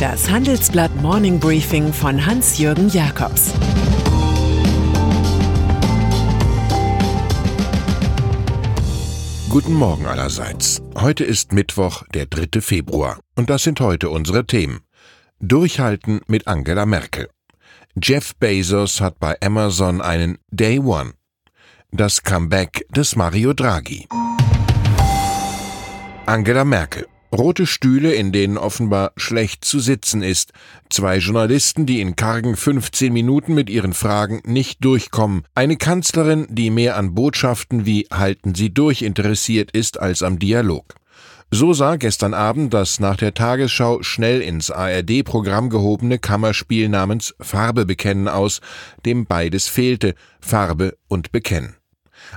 Das Handelsblatt Morning Briefing von Hans-Jürgen Jakobs Guten Morgen allerseits. Heute ist Mittwoch, der 3. Februar. Und das sind heute unsere Themen. Durchhalten mit Angela Merkel. Jeff Bezos hat bei Amazon einen Day One. Das Comeback des Mario Draghi. Angela Merkel. Rote Stühle, in denen offenbar schlecht zu sitzen ist. Zwei Journalisten, die in kargen 15 Minuten mit ihren Fragen nicht durchkommen. Eine Kanzlerin, die mehr an Botschaften wie Halten Sie durch interessiert ist als am Dialog. So sah gestern Abend das nach der Tagesschau schnell ins ARD-Programm gehobene Kammerspiel namens Farbe bekennen aus, dem beides fehlte, Farbe und Bekennen.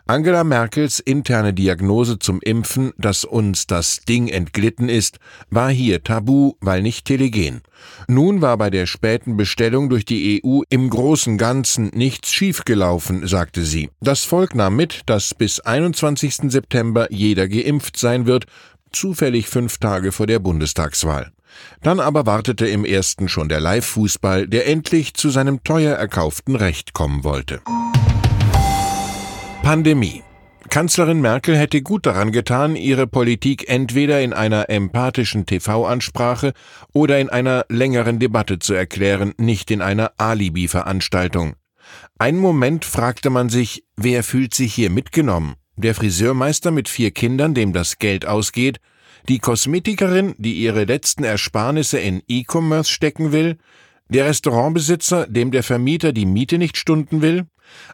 Angela Merkels interne Diagnose zum Impfen, dass uns das Ding entglitten ist, war hier tabu, weil nicht telegen. Nun war bei der späten Bestellung durch die EU im großen Ganzen nichts schiefgelaufen, sagte sie. Das Volk nahm mit, dass bis 21. September jeder geimpft sein wird, zufällig fünf Tage vor der Bundestagswahl. Dann aber wartete im ersten schon der Live-Fußball, der endlich zu seinem teuer erkauften Recht kommen wollte. Pandemie. Kanzlerin Merkel hätte gut daran getan, ihre Politik entweder in einer empathischen TV-Ansprache oder in einer längeren Debatte zu erklären, nicht in einer Alibi-Veranstaltung. Einen Moment fragte man sich, wer fühlt sich hier mitgenommen? Der Friseurmeister mit vier Kindern, dem das Geld ausgeht, die Kosmetikerin, die ihre letzten Ersparnisse in E-Commerce stecken will, der Restaurantbesitzer, dem der Vermieter die Miete nicht stunden will,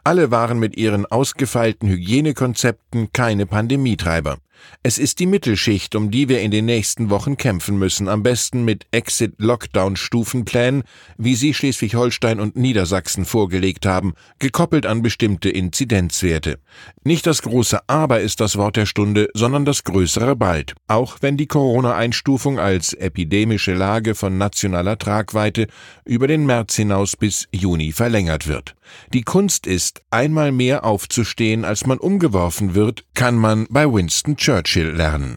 alle waren mit ihren ausgefeilten Hygienekonzepten keine Pandemietreiber. Es ist die Mittelschicht, um die wir in den nächsten Wochen kämpfen müssen, am besten mit Exit-Lockdown-Stufenplänen, wie sie Schleswig-Holstein und Niedersachsen vorgelegt haben, gekoppelt an bestimmte Inzidenzwerte. Nicht das große Aber ist das Wort der Stunde, sondern das größere Bald, auch wenn die Corona-Einstufung als epidemische Lage von nationaler Tragweite über den März hinaus bis Juni verlängert wird. Die Kunst ist, einmal mehr aufzustehen, als man umgeworfen wird, kann man bei Winston Churchill lernen.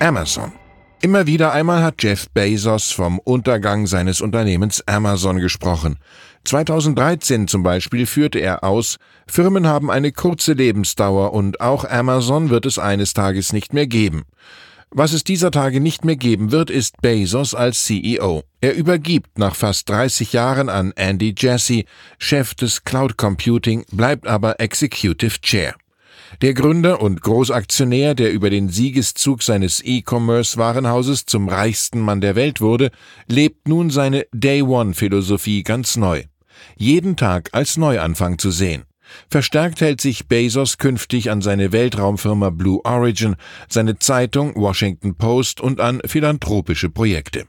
Amazon. Immer wieder einmal hat Jeff Bezos vom Untergang seines Unternehmens Amazon gesprochen. 2013 zum Beispiel führte er aus, Firmen haben eine kurze Lebensdauer und auch Amazon wird es eines Tages nicht mehr geben. Was es dieser Tage nicht mehr geben wird, ist Bezos als CEO. Er übergibt nach fast 30 Jahren an Andy Jassy, Chef des Cloud Computing, bleibt aber Executive Chair. Der Gründer und Großaktionär, der über den Siegeszug seines E-Commerce-Warenhauses zum reichsten Mann der Welt wurde, lebt nun seine Day-One-Philosophie ganz neu. Jeden Tag als Neuanfang zu sehen. Verstärkt hält sich Bezos künftig an seine Weltraumfirma Blue Origin, seine Zeitung Washington Post und an philanthropische Projekte.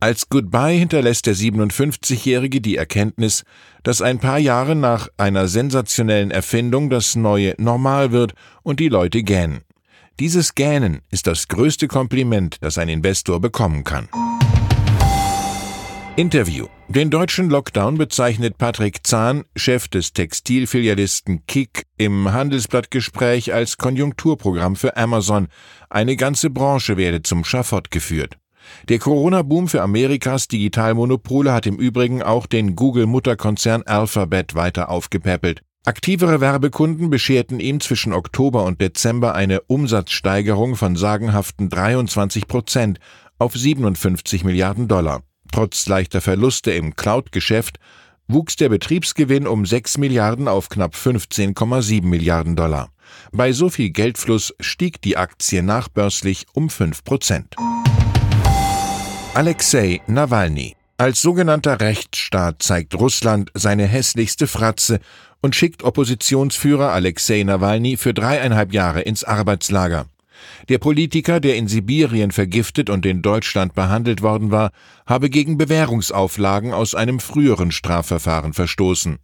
Als Goodbye hinterlässt der 57-Jährige die Erkenntnis, dass ein paar Jahre nach einer sensationellen Erfindung das neue normal wird und die Leute gähnen. Dieses Gähnen ist das größte Kompliment, das ein Investor bekommen kann. Interview. Den deutschen Lockdown bezeichnet Patrick Zahn, Chef des Textilfilialisten Kick, im Handelsblattgespräch als Konjunkturprogramm für Amazon. Eine ganze Branche werde zum Schafott geführt. Der Corona-Boom für Amerikas Digitalmonopole hat im Übrigen auch den Google-Mutterkonzern Alphabet weiter aufgepäppelt. Aktivere Werbekunden bescherten ihm zwischen Oktober und Dezember eine Umsatzsteigerung von sagenhaften 23 Prozent auf 57 Milliarden Dollar. Trotz leichter Verluste im Cloud-Geschäft wuchs der Betriebsgewinn um 6 Milliarden auf knapp 15,7 Milliarden Dollar. Bei so viel Geldfluss stieg die Aktie nachbörslich um 5 Prozent. Alexei Nawalny. Als sogenannter Rechtsstaat zeigt Russland seine hässlichste Fratze und schickt Oppositionsführer Alexei Nawalny für dreieinhalb Jahre ins Arbeitslager. Der Politiker, der in Sibirien vergiftet und in Deutschland behandelt worden war, habe gegen Bewährungsauflagen aus einem früheren Strafverfahren verstoßen.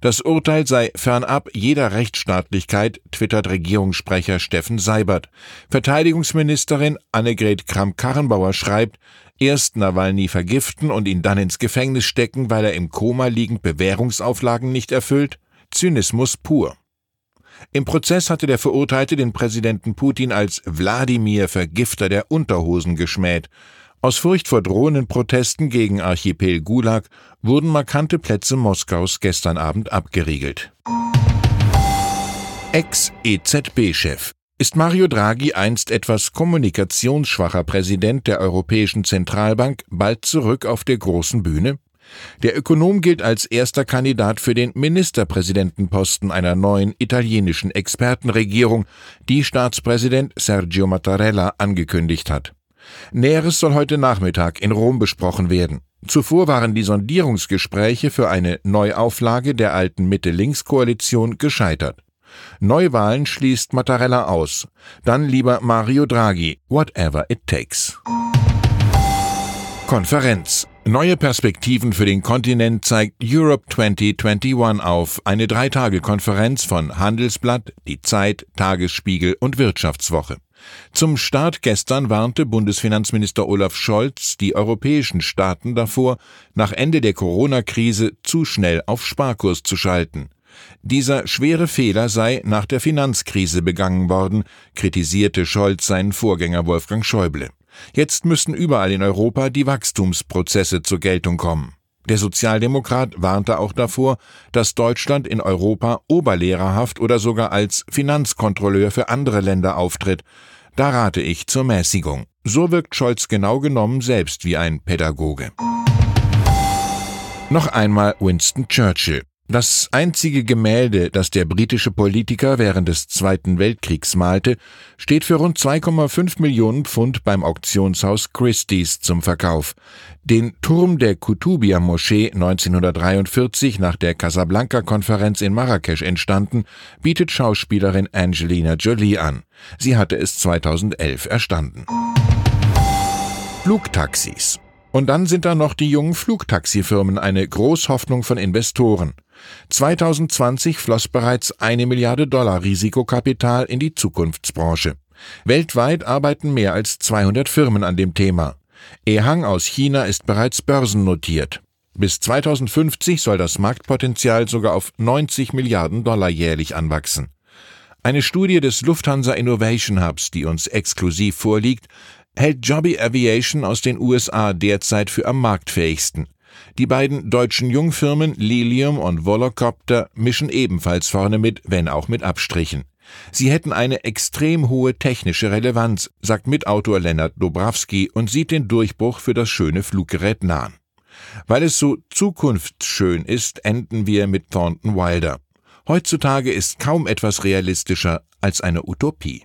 Das Urteil sei fernab jeder Rechtsstaatlichkeit, twittert Regierungssprecher Steffen Seibert. Verteidigungsministerin Annegret Kramp-Karrenbauer schreibt, erst Nawalny vergiften und ihn dann ins Gefängnis stecken, weil er im Koma liegend Bewährungsauflagen nicht erfüllt? Zynismus pur. Im Prozess hatte der Verurteilte den Präsidenten Putin als Wladimir Vergifter der Unterhosen geschmäht. Aus Furcht vor drohenden Protesten gegen Archipel Gulag wurden markante Plätze Moskaus gestern Abend abgeriegelt. Ex-EZB-Chef ist Mario Draghi einst etwas kommunikationsschwacher Präsident der Europäischen Zentralbank bald zurück auf der großen Bühne? Der Ökonom gilt als erster Kandidat für den Ministerpräsidentenposten einer neuen italienischen Expertenregierung, die Staatspräsident Sergio Mattarella angekündigt hat. Näheres soll heute Nachmittag in Rom besprochen werden. Zuvor waren die Sondierungsgespräche für eine Neuauflage der alten Mitte-Links-Koalition gescheitert. Neuwahlen schließt Mattarella aus. Dann lieber Mario Draghi, whatever it takes. Konferenz. Neue Perspektiven für den Kontinent zeigt Europe 2021 auf, eine Drei-Tage-Konferenz von Handelsblatt, Die Zeit, Tagesspiegel und Wirtschaftswoche. Zum Start gestern warnte Bundesfinanzminister Olaf Scholz die europäischen Staaten davor, nach Ende der Corona-Krise zu schnell auf Sparkurs zu schalten. Dieser schwere Fehler sei nach der Finanzkrise begangen worden, kritisierte Scholz seinen Vorgänger Wolfgang Schäuble. Jetzt müssen überall in Europa die Wachstumsprozesse zur Geltung kommen. Der Sozialdemokrat warnte auch davor, dass Deutschland in Europa oberlehrerhaft oder sogar als Finanzkontrolleur für andere Länder auftritt. Da rate ich zur Mäßigung. So wirkt Scholz genau genommen selbst wie ein Pädagoge. Noch einmal Winston Churchill. Das einzige Gemälde, das der britische Politiker während des Zweiten Weltkriegs malte, steht für rund 2,5 Millionen Pfund beim Auktionshaus Christie's zum Verkauf. Den Turm der Kutubia-Moschee 1943 nach der Casablanca-Konferenz in Marrakesch entstanden, bietet Schauspielerin Angelina Jolie an. Sie hatte es 2011 erstanden. Flugtaxis. Und dann sind da noch die jungen Flugtaxifirmen eine Großhoffnung von Investoren. 2020 floss bereits eine Milliarde Dollar Risikokapital in die Zukunftsbranche. Weltweit arbeiten mehr als 200 Firmen an dem Thema. Ehang aus China ist bereits börsennotiert. Bis 2050 soll das Marktpotenzial sogar auf 90 Milliarden Dollar jährlich anwachsen. Eine Studie des Lufthansa Innovation Hubs, die uns exklusiv vorliegt, hält Jobby Aviation aus den USA derzeit für am marktfähigsten. Die beiden deutschen Jungfirmen Lilium und Volocopter mischen ebenfalls vorne mit, wenn auch mit Abstrichen. Sie hätten eine extrem hohe technische Relevanz, sagt Mitautor Lennart Dobrawski und sieht den Durchbruch für das schöne Fluggerät nahen. Weil es so zukunftsschön ist, enden wir mit Thornton Wilder. Heutzutage ist kaum etwas realistischer als eine Utopie.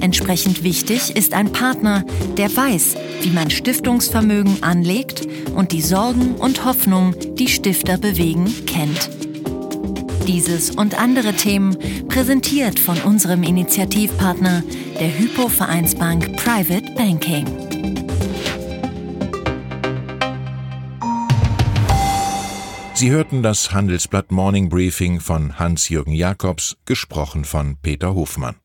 Entsprechend wichtig ist ein Partner, der weiß, wie man Stiftungsvermögen anlegt und die Sorgen und Hoffnungen, die Stifter bewegen, kennt. Dieses und andere Themen präsentiert von unserem Initiativpartner, der Hypo Vereinsbank Private Banking. Sie hörten das Handelsblatt Morning Briefing von Hans-Jürgen Jakobs, gesprochen von Peter Hofmann.